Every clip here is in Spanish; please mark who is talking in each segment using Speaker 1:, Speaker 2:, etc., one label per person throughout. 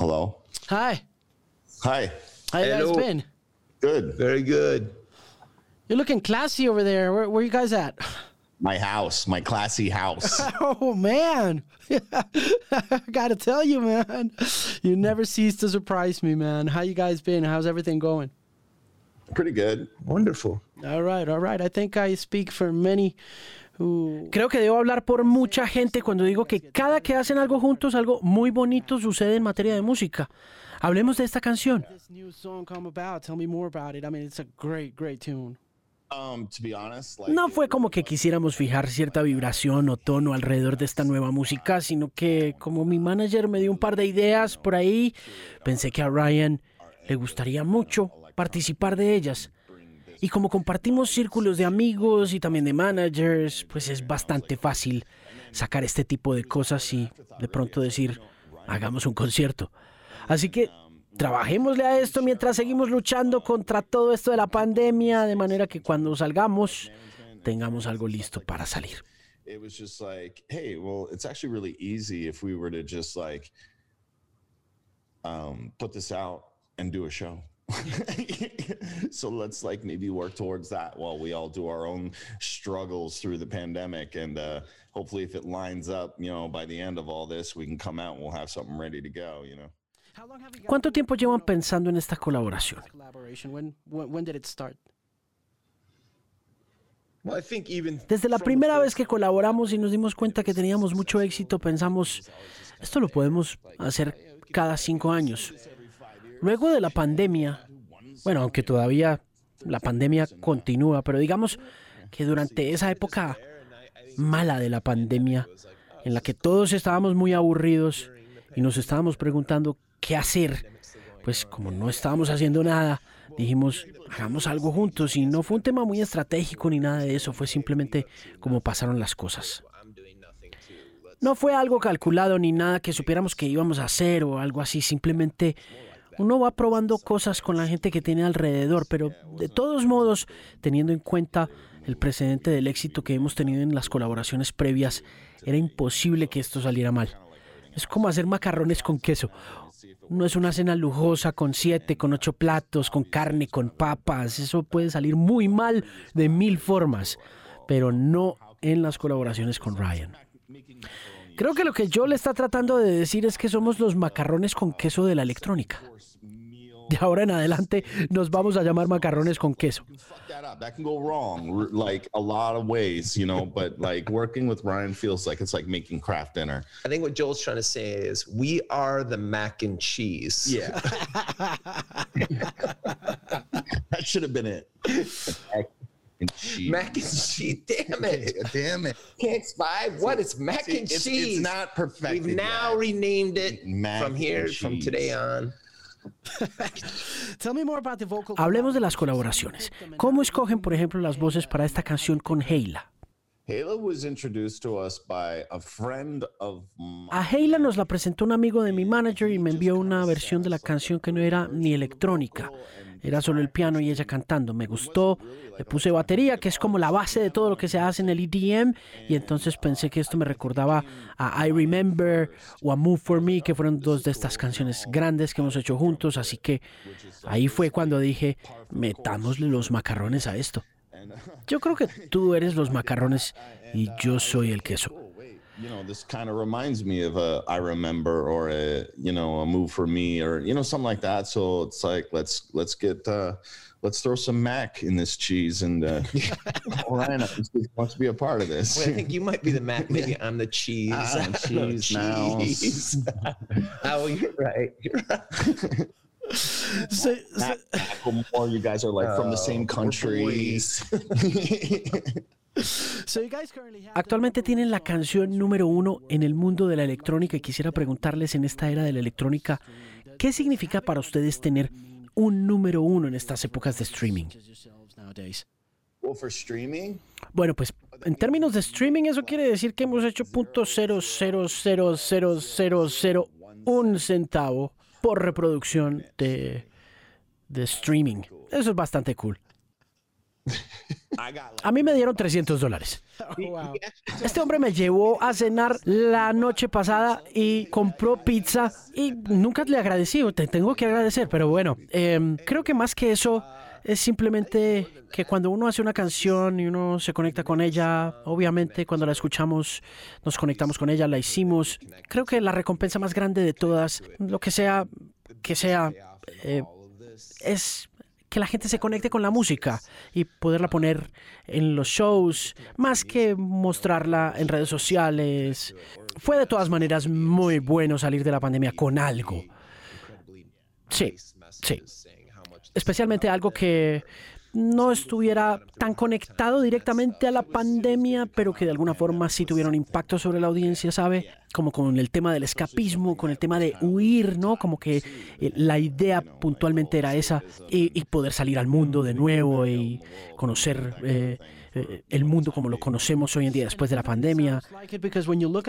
Speaker 1: Hello.
Speaker 2: Hi.
Speaker 1: Hi.
Speaker 2: How you guys been?
Speaker 1: Good.
Speaker 3: Very good.
Speaker 2: You're looking classy over there. Where, where you guys at?
Speaker 1: My house, my classy house.
Speaker 2: Oh man, I gotta tell you, man, you never cease to surprise me, man. How you guys been? How's everything going?
Speaker 1: Pretty good.
Speaker 3: Wonderful.
Speaker 2: All right, all right. I think I speak for many who. Creo que debo hablar por mucha gente cuando digo que cada que hacen algo juntos, algo muy bonito sucede en materia de música. Hablemos de esta canción.
Speaker 1: Um,
Speaker 2: No fue como que quisiéramos fijar cierta vibración o tono alrededor de esta nueva música, sino que como mi manager me dio un par de ideas por ahí, pensé que a Ryan le gustaría mucho participar de ellas. Y como compartimos círculos de amigos y también de managers, pues es bastante fácil sacar este tipo de cosas y de pronto decir, hagamos un concierto. Así que trabajémosle a esto mientras seguimos luchando contra todo esto de la pandemia, de manera que cuando salgamos tengamos algo listo para salir.
Speaker 1: um, put this out show. so let's like maybe work towards that while we all do our own struggles through the pandemic and uh, hopefully if it lines up you know by the end of all this we can come out and we'll have something ready to go you know
Speaker 2: ¿Cuánto tiempo llevan pensando en esta colaboración?
Speaker 3: Well, I think even
Speaker 2: Desde la primera vez que colaboramos y nos dimos cuenta que teníamos mucho éxito, pensamos, esto lo podemos hacer cada cinco años. Luego de la pandemia, bueno, aunque todavía la pandemia continúa, pero digamos que durante esa época mala de la pandemia, en la que todos estábamos muy aburridos y nos estábamos preguntando qué hacer, pues como no estábamos haciendo nada, dijimos, hagamos algo juntos y no fue un tema muy estratégico ni nada de eso, fue simplemente como pasaron las cosas. No fue algo calculado ni nada que supiéramos que íbamos a hacer o algo así, simplemente uno va probando cosas con la gente que tiene alrededor, pero de todos modos, teniendo en cuenta el precedente del éxito que hemos tenido en las colaboraciones previas, era imposible que esto saliera mal. Es como hacer macarrones con queso. No es una cena lujosa con siete, con ocho platos, con carne, con papas. Eso puede salir muy mal de mil formas, pero no en las colaboraciones con Ryan. Creo que lo que yo le está tratando de decir es que somos los macarrones con queso de la electrónica. De ahora en adelante nos vamos a llamar macarrones con queso.
Speaker 3: I think what Joel's trying to say is we are the mac and cheese.
Speaker 1: yeah that should have been it and cheese.
Speaker 3: Mac and cheese. Damn it.
Speaker 1: damn it
Speaker 3: Can't five. What? It's mac
Speaker 1: See,
Speaker 3: and
Speaker 1: it's-
Speaker 3: cheese.
Speaker 1: it's not perfected
Speaker 3: We've now
Speaker 1: yet.
Speaker 3: renamed it
Speaker 1: Mac
Speaker 3: from here, from today on.
Speaker 2: Hablemos de las colaboraciones. ¿Cómo escogen, por ejemplo, las voces para esta canción con Heila?
Speaker 1: Halo was introduced to us by a friend of mine.
Speaker 2: A Heila nos la presentó un amigo de mi manager y me envió una versión de la canción que no era ni electrónica. Era solo el piano y ella cantando. Me gustó, le puse batería, que es como la base de todo lo que se hace en el EDM, y entonces pensé que esto me recordaba a I Remember o a Move For Me, que fueron dos de estas canciones grandes que hemos hecho juntos, así que ahí fue cuando dije, metámosle los macarrones a esto. Yo creo que tú eres los macarrones y yo soy el queso.
Speaker 1: You know, this kind of reminds me of a I remember or a you know a move for me or you know something like that. So it's like let's let's get uh, let's throw some mac in this cheese and uh, Ryan wants to be a part of this.
Speaker 3: Wait, I think you might be the mac. Maybe I'm the cheese.
Speaker 1: I'm cheese now.
Speaker 3: Cheese. oh, you're right. You're right.
Speaker 2: So- so-
Speaker 1: Mac- Macklemore, you guys are like from the same
Speaker 3: Oh,
Speaker 1: countries.
Speaker 2: Actualmente tienen la canción número uno en el mundo de la electrónica y quisiera preguntarles en esta era de la electrónica, ¿qué significa para ustedes tener un número uno en estas épocas de streaming? Bueno, pues en términos de streaming eso quiere decir que hemos hecho punto cero cero cero cero cero cero un centavo por reproducción de, de streaming. Eso es bastante cool. A mí me dieron 300 dólares. Este hombre me llevó a cenar la noche pasada y compró pizza y nunca le agradecí, te tengo que agradecer, pero bueno, em, creo que más que eso es simplemente que cuando uno hace una canción y uno se conecta con ella, obviamente cuando la escuchamos nos conectamos con ella, la hicimos. Creo que la recompensa más grande de todas, lo que sea que sea, eh, es que la gente se conecte con la música y poderla poner en los shows, más que mostrarla en redes sociales. Fue de todas maneras muy bueno salir de la pandemia con algo. Sí, sí. Especialmente algo que no estuviera tan conectado directamente a la pandemia, pero que de alguna forma sí tuviera un impacto sobre la audiencia, ¿sabe? Como con el tema del escapismo, con el tema de huir, ¿no? Como que eh, la idea puntualmente era esa, y, poder salir al mundo de nuevo y conocer... Eh, el mundo como lo conocemos hoy en día después de la pandemia.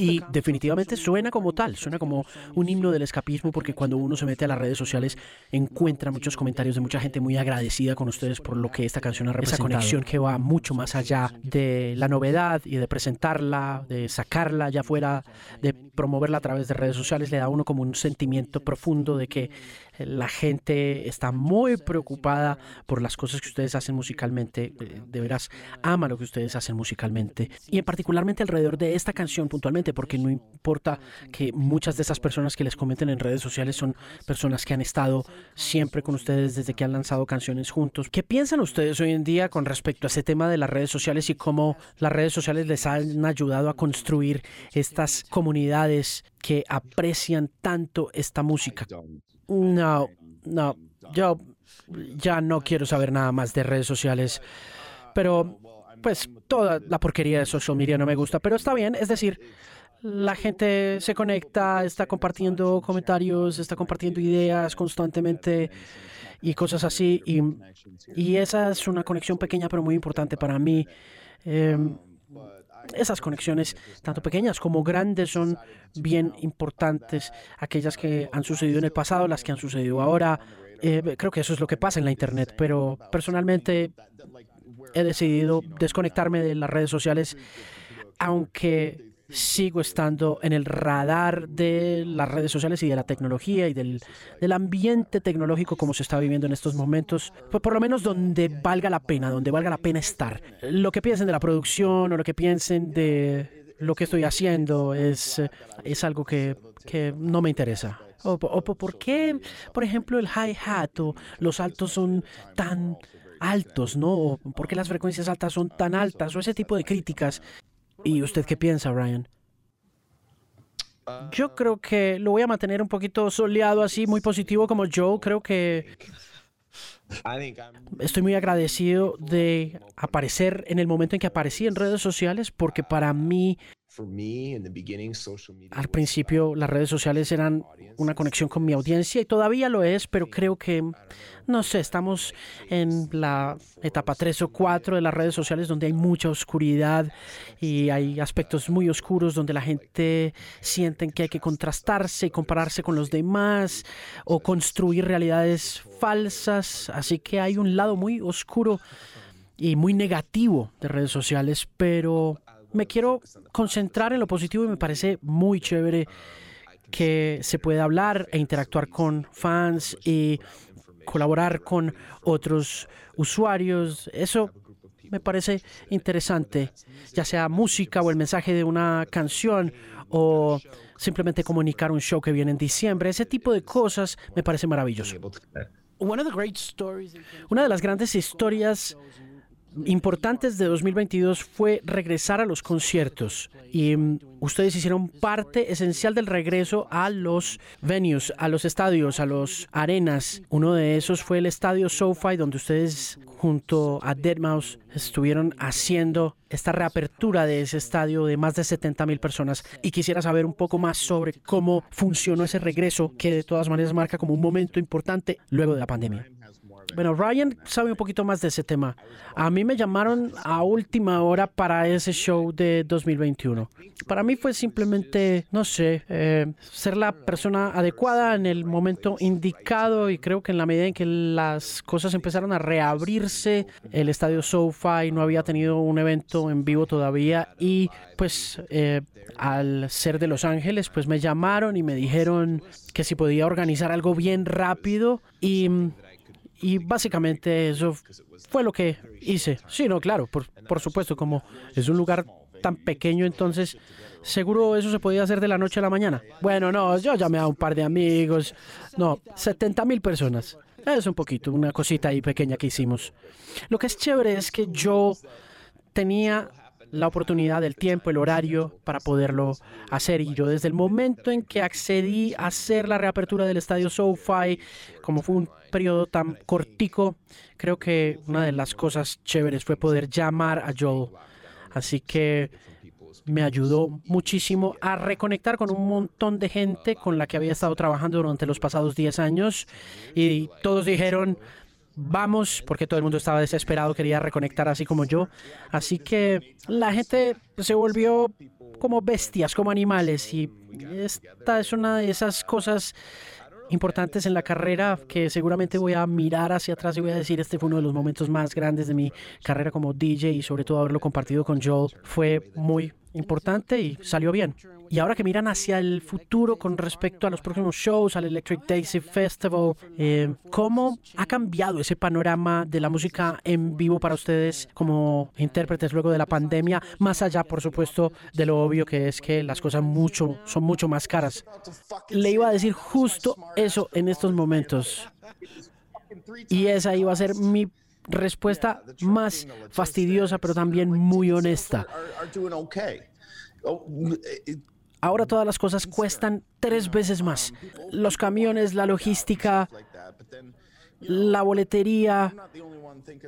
Speaker 2: Y definitivamente suena como tal, suena como un himno del escapismo porque cuando uno se mete a las redes sociales encuentra muchos comentarios de mucha gente muy agradecida con ustedes por lo que esta canción ha representado. Esa conexión que va mucho más allá de la novedad y de presentarla, de sacarla allá afuera, de promoverla a través de redes sociales, le da a uno como un sentimiento profundo de que la gente está muy preocupada por las cosas que ustedes hacen musicalmente. Eh, de veras, ama lo que ustedes hacen musicalmente. Y en particularmente alrededor de esta canción puntualmente, porque no importa que muchas de esas personas que les comenten en redes sociales son personas que han estado siempre con ustedes desde que han lanzado canciones juntos. ¿Qué piensan ustedes hoy en día con respecto a ese tema de las redes sociales y cómo las redes sociales les han ayudado a construir estas comunidades que aprecian tanto esta música? No, no, yo ya no quiero saber nada más de redes sociales, pero pues toda la porquería de social media no me gusta, pero está bien, es decir, la gente se conecta, está compartiendo comentarios, está compartiendo ideas constantemente y cosas así, y, esa es una conexión pequeña pero muy importante para mí. Em, esas conexiones, tanto pequeñas como grandes, son bien importantes. Aquellas que han sucedido en el pasado, las que han sucedido ahora. Eh, creo que eso es lo que pasa en la Internet, pero personalmente he decidido desconectarme de las redes sociales, aunque sigo estando en el radar de las redes sociales y de la tecnología y del, del, ambiente tecnológico como se está viviendo en estos momentos, por lo menos donde valga la pena, donde valga la pena estar. Lo que piensen de la producción o lo que piensen de lo que estoy haciendo es, es algo que, que no me interesa. O, o, por qué, por ejemplo, el hi-hat o los altos son tan altos, ¿no? O por qué las frecuencias altas son tan altas o ese tipo de críticas ¿Y usted qué piensa, Ryan? Yo creo que lo voy a mantener un poquito soleado así, muy positivo como Joe. Creo que estoy muy agradecido de aparecer en el momento en que aparecí en redes sociales porque para mí al principio las redes sociales eran una conexión con mi audiencia y todavía lo es, pero creo que, no sé, estamos en la etapa 3 o 4 de las redes sociales donde hay mucha oscuridad y hay aspectos muy oscuros donde la gente siente que hay que contrastarse y compararse con los demás o construir realidades falsas. Así que hay un lado muy oscuro y muy negativo de redes sociales, pero me quiero concentrar en lo positivo y me parece muy chévere que se pueda hablar e interactuar con fans y colaborar con otros usuarios. Eso me parece interesante, ya sea música o el mensaje de una canción o simplemente comunicar un show que viene en diciembre. Ese tipo de cosas me parece maravilloso. Una de las grandes historias importantes de 2022 fue regresar a los conciertos y mm, ustedes hicieron parte esencial del regreso a los venues, a los estadios, a los arenas. Uno de esos fue el estadio SoFi donde ustedes junto a Deadmau5 estuvieron haciendo esta reapertura de ese estadio de más de 70 mil personas y quisiera saber un poco más sobre cómo funcionó ese regreso que de todas maneras marca como un momento importante luego de la pandemia. Bueno, Ryan sabe un poquito más de ese tema. A mí me llamaron a última hora para ese show de 2021. Para mí fue simplemente, no sé, eh, ser la persona adecuada en el momento indicado y creo que en la medida en que las cosas empezaron a reabrirse, el estadio SoFi no había tenido un evento en vivo todavía y pues eh, al ser de Los Ángeles, pues me llamaron y me dijeron que si podía organizar algo bien rápido y y básicamente eso fue lo que hice. Sí, no, claro, por, por supuesto, como es un lugar tan pequeño, entonces seguro eso se podía hacer de la noche a la mañana. Bueno, no, yo llamé a un par de amigos. No, 70 mil personas. Es un poquito, una cosita ahí pequeña que hicimos. Lo que es chévere es que yo tenía la oportunidad, el tiempo, el horario para poderlo hacer. Y yo desde el momento en que accedí a hacer la reapertura del estadio SoFi, como fue un periodo tan cortico, creo que una de las cosas chéveres fue poder llamar a Joel. Así que me ayudó muchísimo a reconectar con un montón de gente con la que había estado trabajando durante los pasados 10 años y todos dijeron, vamos, porque todo el mundo estaba desesperado, quería reconectar así como yo. Así que la gente se volvió como bestias, como animales. Y esta es una de esas cosas importantes en la carrera que seguramente voy a mirar hacia atrás y voy a decir, este fue uno de los momentos más grandes de mi carrera como DJ y sobre todo haberlo compartido con Joel fue muy importante y salió bien. Y ahora que miran hacia el futuro con respecto a los próximos shows, al Electric Daisy Festival, eh, ¿cómo ha cambiado ese panorama de la música en vivo para ustedes como intérpretes luego de la pandemia? Más allá, por supuesto, de lo obvio que es que las cosas mucho, son mucho más caras. Le iba a decir justo eso en estos momentos. Y esa iba a ser mi respuesta más fastidiosa, pero también muy honesta. Ahora todas las cosas cuestan tres veces más. Los camiones, la logística, la boletería.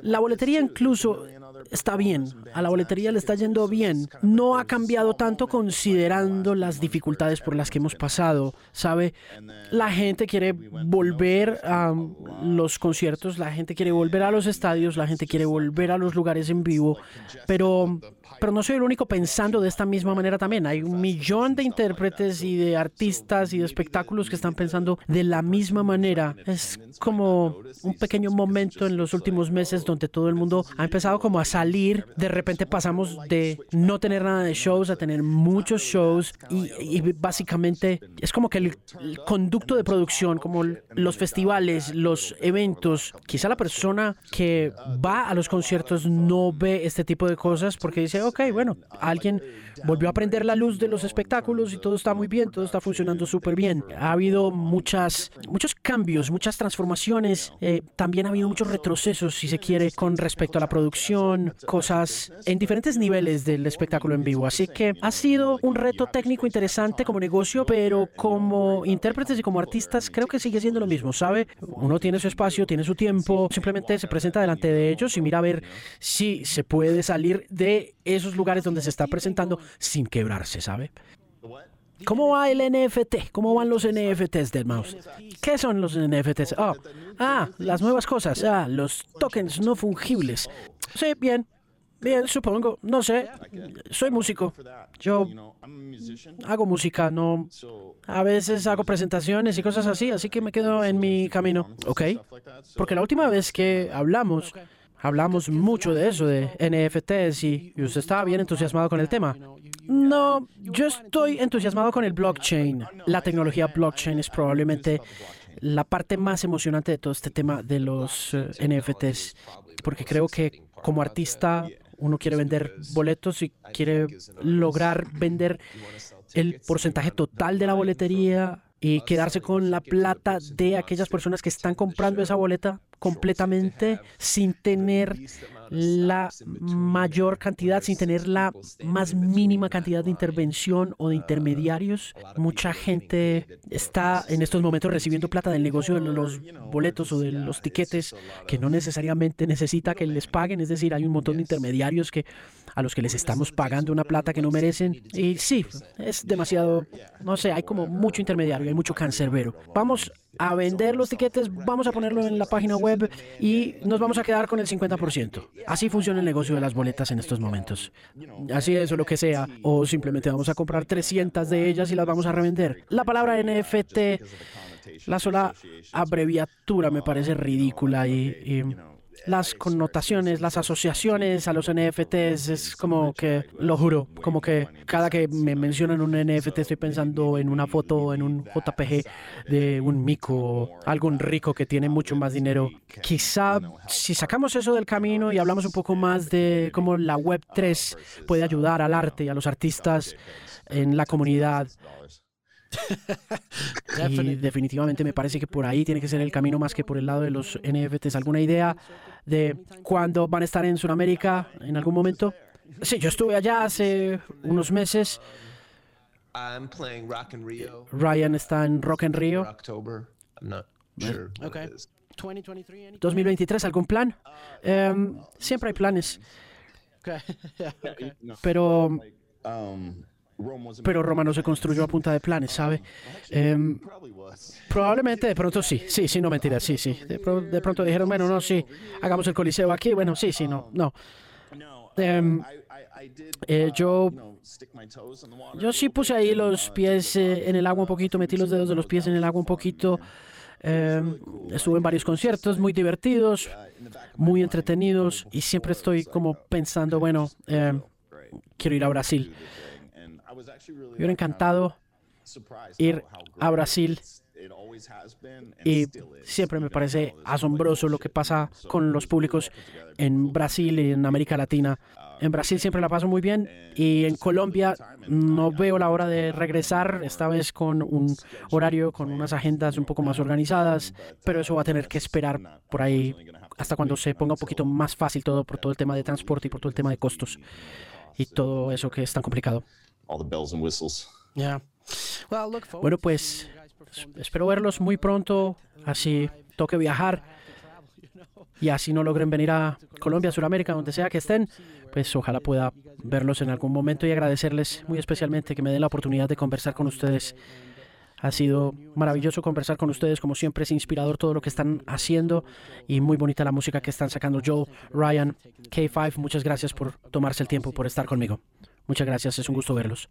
Speaker 2: La boletería incluso está bien. A la boletería le está yendo bien. No ha cambiado tanto considerando las dificultades por las que hemos pasado. ¿Sabe? La gente quiere volver a los conciertos, la gente quiere volver a los estadios, la gente quiere volver a los lugares en vivo. Pero pero no soy el único pensando de esta misma manera también. Hay un millón de intérpretes y de artistas y de espectáculos que están pensando de la misma manera. Es como un pequeño momento en los últimos meses donde todo el mundo ha empezado como a salir. De repente pasamos de no tener nada de shows a tener muchos shows y, básicamente es como que el, el conducto de producción, como los festivales, los eventos, quizá la persona que va a los conciertos no ve este tipo de cosas porque dice, ok, bueno, alguien volvió a prender la luz de los espectáculos y todo está muy bien, todo está funcionando súper bien. Ha habido muchas, muchos cambios, muchas transformaciones, eh, también ha habido muchos retrocesos, si se quiere, con respecto a la producción, cosas en diferentes niveles del espectáculo en vivo. Así que ha sido un reto técnico interesante como negocio, pero como intérpretes y como artistas creo que sigue siendo lo mismo, ¿sabe? Uno tiene su espacio, tiene su tiempo, simplemente se presenta delante de ellos y mira a ver si se puede salir de esos lugares donde se está presentando sin quebrarse, ¿sabe? ¿Cómo va el NFT? ¿Cómo van los NFTs del mouse? ¿Qué son los NFTs? Oh, ah, las nuevas cosas. Ah, los tokens no fungibles. Sí, bien. Bien, supongo. No sé. Soy músico. Yo hago música, no. A veces hago presentaciones y cosas así, así que me quedo en mi camino. ¿Ok? Porque la última vez que hablamos, hablamos mucho de eso, de NFTs, y, usted estaba bien entusiasmado con el tema. No, yo estoy entusiasmado con el blockchain. La tecnología blockchain es probablemente la parte más emocionante de todo este tema de los eh, NFTs, porque creo que como artista uno quiere vender boletos y quiere lograr vender el porcentaje total de la boletería y quedarse con la plata de aquellas personas que están comprando esa boleta completamente sin tener la mayor cantidad, sin tener la más mínima cantidad de intervención o de intermediarios. Mucha gente está en estos momentos recibiendo plata del negocio de los boletos o de los tiquetes que no necesariamente necesita que les paguen. Es decir, hay un montón de intermediarios que a los que les estamos pagando una plata que no merecen. Y sí, es demasiado, no sé, hay como mucho intermediario, hay mucho cancerbero. Vamos a vender los tiquetes, vamos a ponerlo en la página web y nos vamos a quedar con el 50%. Así funciona el negocio de las boletas en estos momentos. Así es, o lo que sea. O simplemente vamos a comprar 300 de ellas y las vamos a revender. La palabra NFT, la sola abreviatura me parece ridícula y, y las connotaciones, las asociaciones a los NFTs es como que, lo juro, como que cada que me mencionan un NFT estoy pensando en una foto, en un JPG de un mico, algún rico que tiene mucho más dinero. Quizá si sacamos eso del camino y hablamos un poco más de cómo la Web3 puede ayudar al arte y a los artistas en la comunidad, y definitivamente me parece que por ahí tiene que ser el camino más que por el lado de los NFTs. ¿Alguna idea de cuándo van a estar en Sudamérica en algún momento? Sí, yo estuve allá hace unos meses.
Speaker 3: I'm playing Rock in Rio.
Speaker 2: Ryan está en Rock en Rio.
Speaker 3: October. I'm not sure. what
Speaker 2: Okay.
Speaker 3: it is.
Speaker 2: 2023, ¿algún plan? Em, siempre hay planes, pero,
Speaker 1: Um,
Speaker 2: pero Roma no se construyó a punta de planes, ¿sabe? Em. Probablemente de pronto sí, sí, sí, no mentira, sí, sí. De, pro- de pronto dijeron, bueno, no, sí, hagamos el coliseo aquí, bueno, sí, sí, no, no. Eh, yo, yo sí puse ahí los pies eh, en el agua un poquito, metí los dedos de los pies en el agua un poquito. Em, estuve en varios conciertos muy divertidos, muy entretenidos y siempre estoy como pensando, bueno, em, quiero ir a Brasil. Me hubiera encantado ir a Brasil y siempre me parece asombroso lo que pasa con los públicos en Brasil y en América Latina. En Brasil siempre la paso muy bien y en Colombia no veo la hora de regresar, esta vez con un horario, con unas agendas un poco más organizadas, pero eso va a tener que esperar por ahí hasta cuando se ponga un poquito más fácil todo por todo el tema de transporte y por todo el tema de costos y todo eso que es tan complicado.
Speaker 1: All the bells and whistles.
Speaker 2: Bueno, pues espero verlos muy pronto, así toque viajar y así no logren venir a Colombia, Sudamérica, donde sea que estén, pues ojalá pueda verlos en algún momento y agradecerles muy especialmente que me den la oportunidad de conversar con ustedes. Ha sido maravilloso conversar con ustedes, como siempre es inspirador todo lo que están haciendo y muy bonita la música que están sacando. Joe, Ryan, K5, muchas gracias por tomarse el tiempo, por estar conmigo. Muchas gracias, es un gusto verlos.